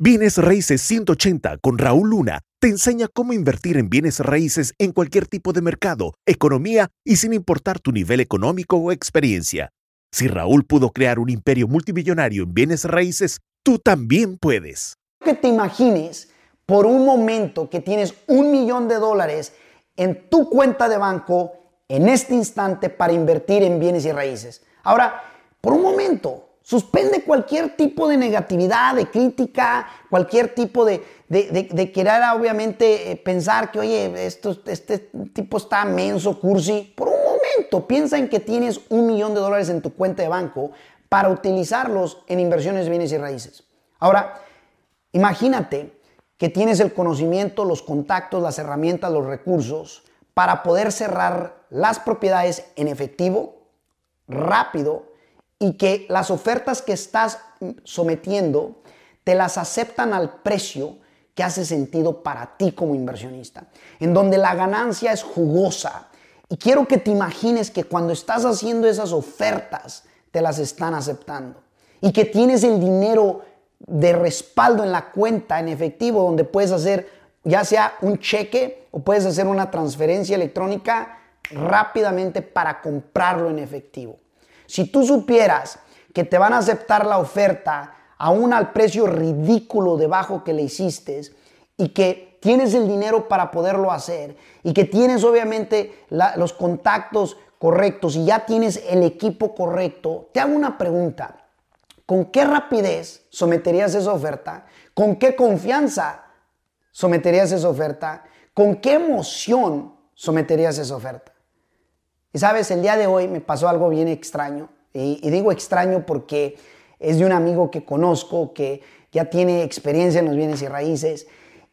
Bienes Raíces 180 con Raúl Luna te enseña cómo invertir en bienes raíces en cualquier tipo de mercado, economía y sin importar tu nivel económico o experiencia. Si Raúl pudo crear un imperio multimillonario en bienes raíces, tú también puedes. Que te imagines por un momento que tienes un millón de dólares en tu cuenta de banco en este instante para invertir en bienes y raíces. Ahora, por un momento, Suspende cualquier tipo de negatividad, de crítica, cualquier tipo de, de, querer obviamente eh, pensar que, oye, esto, este tipo está menso, cursi. Por un momento, piensa en que tienes un millón de dólares en tu cuenta de banco para utilizarlos en inversiones de bienes y raíces. Ahora, imagínate que tienes el conocimiento, los contactos, las herramientas, los recursos para poder cerrar las propiedades en efectivo, rápido y que las ofertas que estás sometiendo te las aceptan al precio que hace sentido para ti como inversionista, en donde la ganancia es jugosa. Y quiero que te imagines que cuando estás haciendo esas ofertas, te las están aceptando y que tienes el dinero de respaldo en la cuenta en efectivo donde puedes hacer ya sea un cheque o puedes hacer una transferencia electrónica rápidamente para comprarlo en efectivo. Si tú supieras que te van a aceptar la oferta aún al precio ridículo debajo que le hiciste y que tienes el dinero para poderlo hacer y que tienes obviamente los contactos correctos y ya tienes el equipo correcto, te hago una pregunta. ¿Con qué rapidez someterías esa oferta? ¿Con qué confianza someterías esa oferta? ¿Con qué emoción someterías esa oferta? Y sabes, el día de hoy me pasó algo bien extraño. Y, digo extraño porque es de un amigo que conozco que ya tiene experiencia en los bienes y raíces.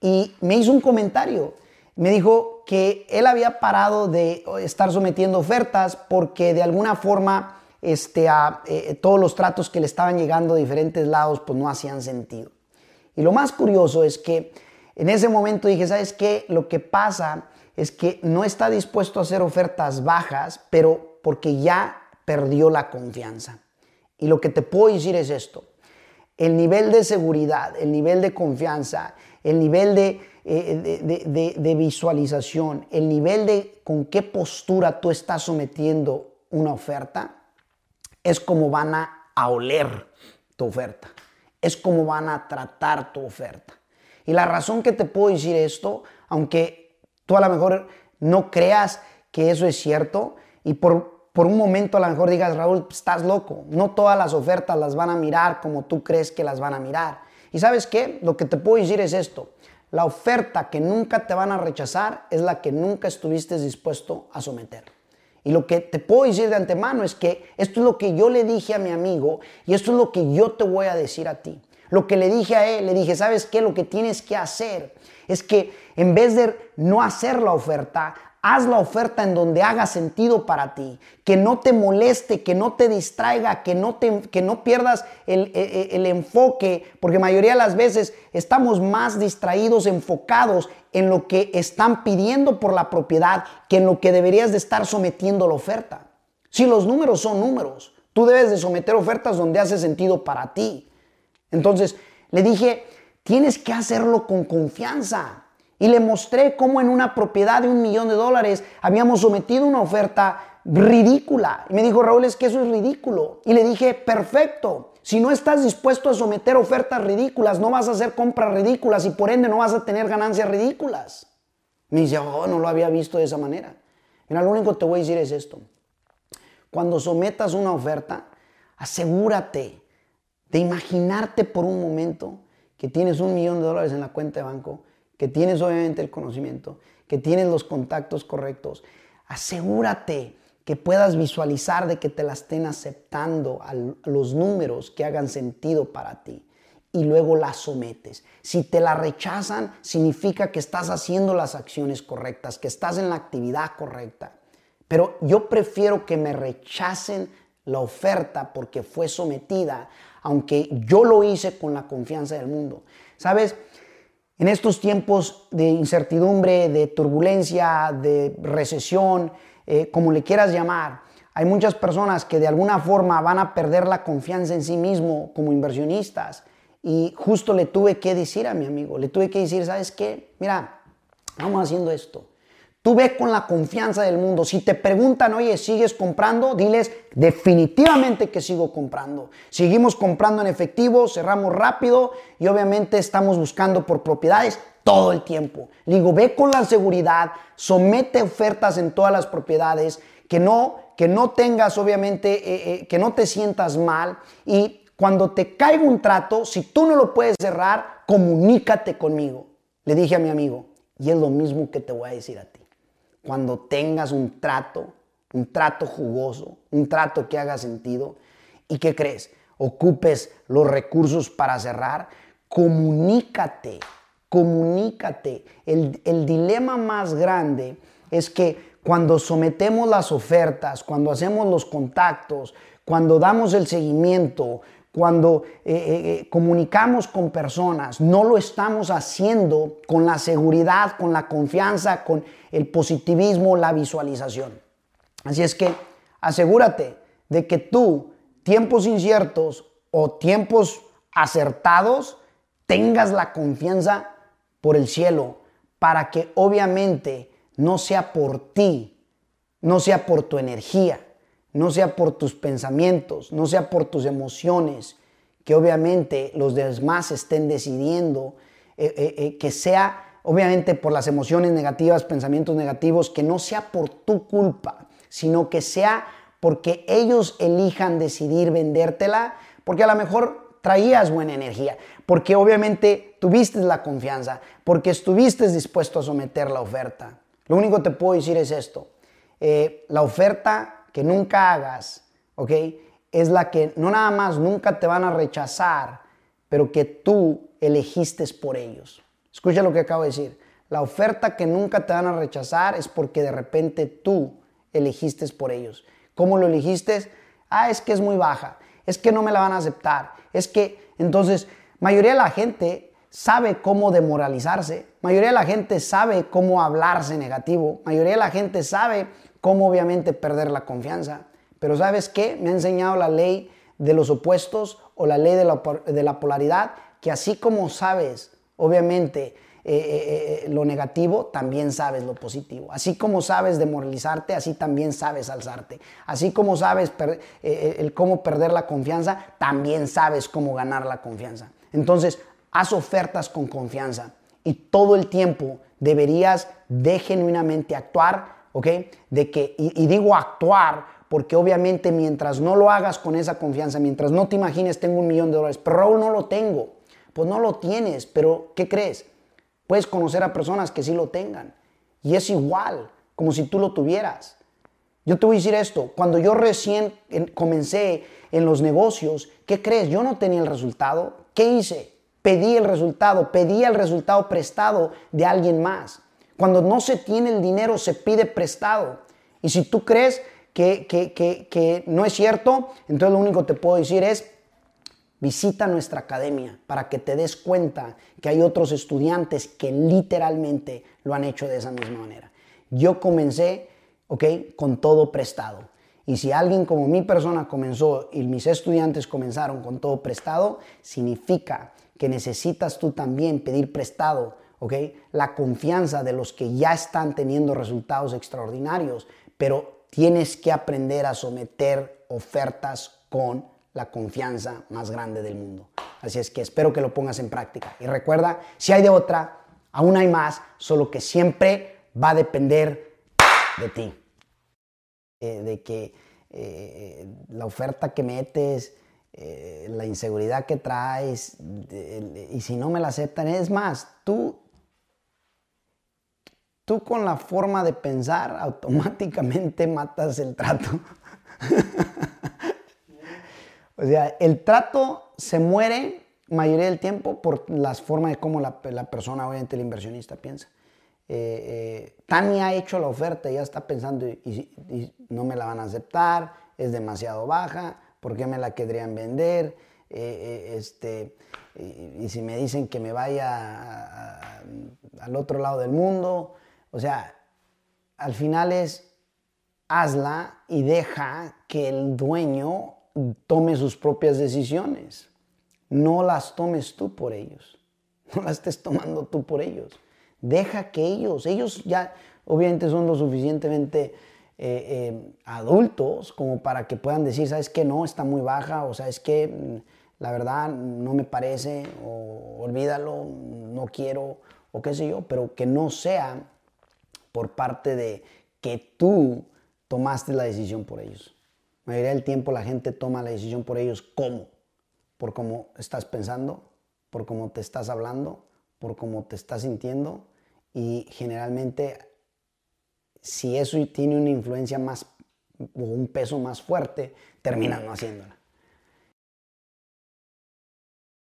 Y me hizo un comentario. Me dijo que él había parado de estar sometiendo ofertas porque de alguna forma este, eh, todos los tratos que le estaban llegando de diferentes lados pues no hacían sentido. Y lo más curioso es que en ese momento dije, ¿sabes qué? Lo que pasa es que no está dispuesto a hacer ofertas bajas, pero porque ya perdió la confianza. Y lo que te puedo decir es esto. El nivel de seguridad, el nivel de confianza, el nivel de, eh, visualización, el nivel de con qué postura tú estás sometiendo una oferta, es como van a, a oler tu oferta. Es como van a tratar tu oferta. Y la razón que te puedo decir esto, aunque tú a lo mejor no creas que eso es cierto y por, por un momento a lo mejor digas, Raúl, estás loco. No todas las ofertas las van a mirar como tú crees que las van a mirar. Y sabes qué? Lo que te puedo decir es esto. La oferta que nunca te van a rechazar es la que nunca estuviste dispuesto a someter. Y lo que te puedo decir de antemano es que esto es lo que yo le dije a mi amigo y esto es lo que yo te voy a decir a ti. Lo que le dije a él, le dije, ¿sabes qué? Lo que tienes que hacer es que en vez de no hacer la oferta, haz la oferta en donde haga sentido para ti, que no te moleste, que no te distraiga, que no, te, que no pierdas el, el, enfoque, porque mayoría de las veces estamos más distraídos, enfocados en lo que están pidiendo por la propiedad que en lo que deberías de estar sometiendo la oferta. Si los números son números, tú debes de someter ofertas donde hace sentido para ti. Entonces, le dije, Tienes que hacerlo con confianza. Y le mostré cómo en una propiedad de un millón de dólares habíamos sometido una oferta ridícula. Y me dijo, Raúl, es que eso es ridículo. Y le dije, perfecto. Si no estás dispuesto a someter ofertas ridículas, no vas a hacer compras ridículas y por ende no vas a tener ganancias ridículas. Me dice, oh, no lo había visto de esa manera. Mira, lo único que te voy a decir es esto. Cuando sometas una oferta, asegúrate de imaginarte por un momento que tienes un millón de dólares en la cuenta de banco, que tienes obviamente el conocimiento, que tienes los contactos correctos, asegúrate que puedas visualizar de que te la estén aceptando a los números que hagan sentido para ti y luego la sometes. Si te la rechazan, significa que estás haciendo las acciones correctas, que estás en la actividad correcta. Pero yo prefiero que me rechacen la oferta porque fue sometida aunque yo lo hice con la confianza del mundo. ¿Sabes? En estos tiempos de incertidumbre, de turbulencia, de recesión, eh, como le quieras llamar, hay muchas personas que de alguna forma van a perder la confianza en sí mismo como inversionistas y justo le tuve que decir a mi amigo, le tuve que decir, ¿sabes qué? Mira, vamos haciendo esto. Tú ve con la confianza del mundo. Si te preguntan, oye, ¿sigues comprando? Diles, definitivamente que sigo comprando. Seguimos comprando en efectivo, cerramos rápido y obviamente estamos buscando por propiedades todo el tiempo. Le digo, ve con la seguridad, somete ofertas en todas las propiedades, que no, que no tengas obviamente, eh, eh, que no te sientas mal y cuando te caiga un trato, si tú no lo puedes cerrar, comunícate conmigo. Le dije a mi amigo, y es lo mismo que te voy a decir a ti cuando tengas un trato, un trato jugoso, un trato que haga sentido. ¿Y qué crees? Ocupes los recursos para cerrar, comunícate, comunícate. El, el dilema más grande es que cuando sometemos las ofertas, cuando hacemos los contactos, cuando damos el seguimiento, cuando eh, eh, eh, comunicamos con personas, no lo estamos haciendo con la seguridad, con la confianza, con el positivismo, la visualización. Así es que asegúrate de que tú, tiempos inciertos o tiempos acertados, tengas la confianza por el cielo para que obviamente no sea por ti, no sea por tu energía, no sea por tus pensamientos, no sea por tus emociones, que obviamente los demás estén decidiendo, eh, eh, eh, que sea obviamente por las emociones negativas, pensamientos negativos, que no sea por tu culpa, sino que sea porque ellos elijan decidir vendértela, porque a lo mejor traías buena energía, porque obviamente tuviste la confianza, porque estuviste dispuesto a someter la oferta. Lo único que te puedo decir es esto, la oferta que nunca hagas, ¿ok? Es la que no nada más nunca te van a rechazar, pero que tú elegiste por ellos. Escucha lo que acabo de decir. La oferta que nunca te van a rechazar es porque de repente tú elegiste por ellos. ¿Cómo lo elegiste? Ah, es que es muy baja. Es que no me la van a aceptar. Es que, entonces, mayoría de la gente sabe cómo demoralizarse. Mayoría de la gente sabe cómo hablarse negativo. Mayoría de la gente sabe cómo obviamente perder la confianza. Pero ¿sabes qué? Me ha enseñado la ley de los opuestos o la ley de la, polaridad, que así como sabes, obviamente, eh, eh, eh, lo negativo, también sabes lo positivo. Así como sabes demoralizarte, así también sabes alzarte. Así como sabes el cómo perder la confianza, también sabes cómo ganar la confianza. Entonces, haz ofertas con confianza y todo el tiempo deberías de genuinamente actuar ¿ok? De que, y, digo actuar porque obviamente mientras no lo hagas con esa confianza, mientras no te imagines tengo un millón de dólares, pero Raúl no lo tengo, pues no lo tienes, pero ¿qué crees? Puedes conocer a personas que sí lo tengan y es igual, como si tú lo tuvieras. Yo te voy a decir esto, cuando yo recién comencé en los negocios, ¿qué crees? Yo no tenía el resultado. ¿Qué hice? Pedí el resultado, pedí el resultado prestado de alguien más. Cuando no se tiene el dinero, se pide prestado. Y si tú crees que, que, no es cierto, entonces lo único que te puedo decir es, visita nuestra academia para que te des cuenta que hay otros estudiantes que literalmente lo han hecho de esa misma manera. Yo comencé, ¿ok? Con todo prestado. Y si alguien como mi persona comenzó y mis estudiantes comenzaron con todo prestado, significa que necesitas tú también pedir prestado la confianza de los que ya están teniendo resultados extraordinarios, pero tienes que aprender a someter ofertas con la confianza más grande del mundo. Así es que espero que lo pongas en práctica. Y recuerda, si hay de otra, aún hay más, solo que siempre va a depender de ti. Eh, de que eh, la oferta que metes, eh, la inseguridad que traes, y si no me la aceptan, es más, tú tú con la forma de pensar automáticamente matas el trato. o sea, el trato se muere mayoría del tiempo por las formas de cómo la, persona, obviamente el inversionista, piensa. Eh, eh, Tania ha hecho la oferta ya está pensando y, no me la van a aceptar, es demasiado baja, ¿por qué me la querrían vender? Eh, este, y, si me dicen que me vaya al otro lado del mundo, o sea, al final es hazla y deja que el dueño tome sus propias decisiones. no las tomes tú por ellos. No las estés tomando tú por ellos. Deja que ellos, ellos ya obviamente son lo suficientemente eh, eh, adultos como para que puedan decir, ¿sabes qué? No, está muy baja, o sabes que la verdad no me parece, o olvídalo, no quiero, o qué sé yo, pero que no sea por parte de que tú tomaste la decisión por ellos. La mayoría del tiempo la gente toma la decisión por ellos. ¿Cómo? Por cómo estás pensando, por cómo te estás hablando, por cómo te estás sintiendo y generalmente si eso tiene una influencia más o un peso más fuerte, terminan no haciéndola.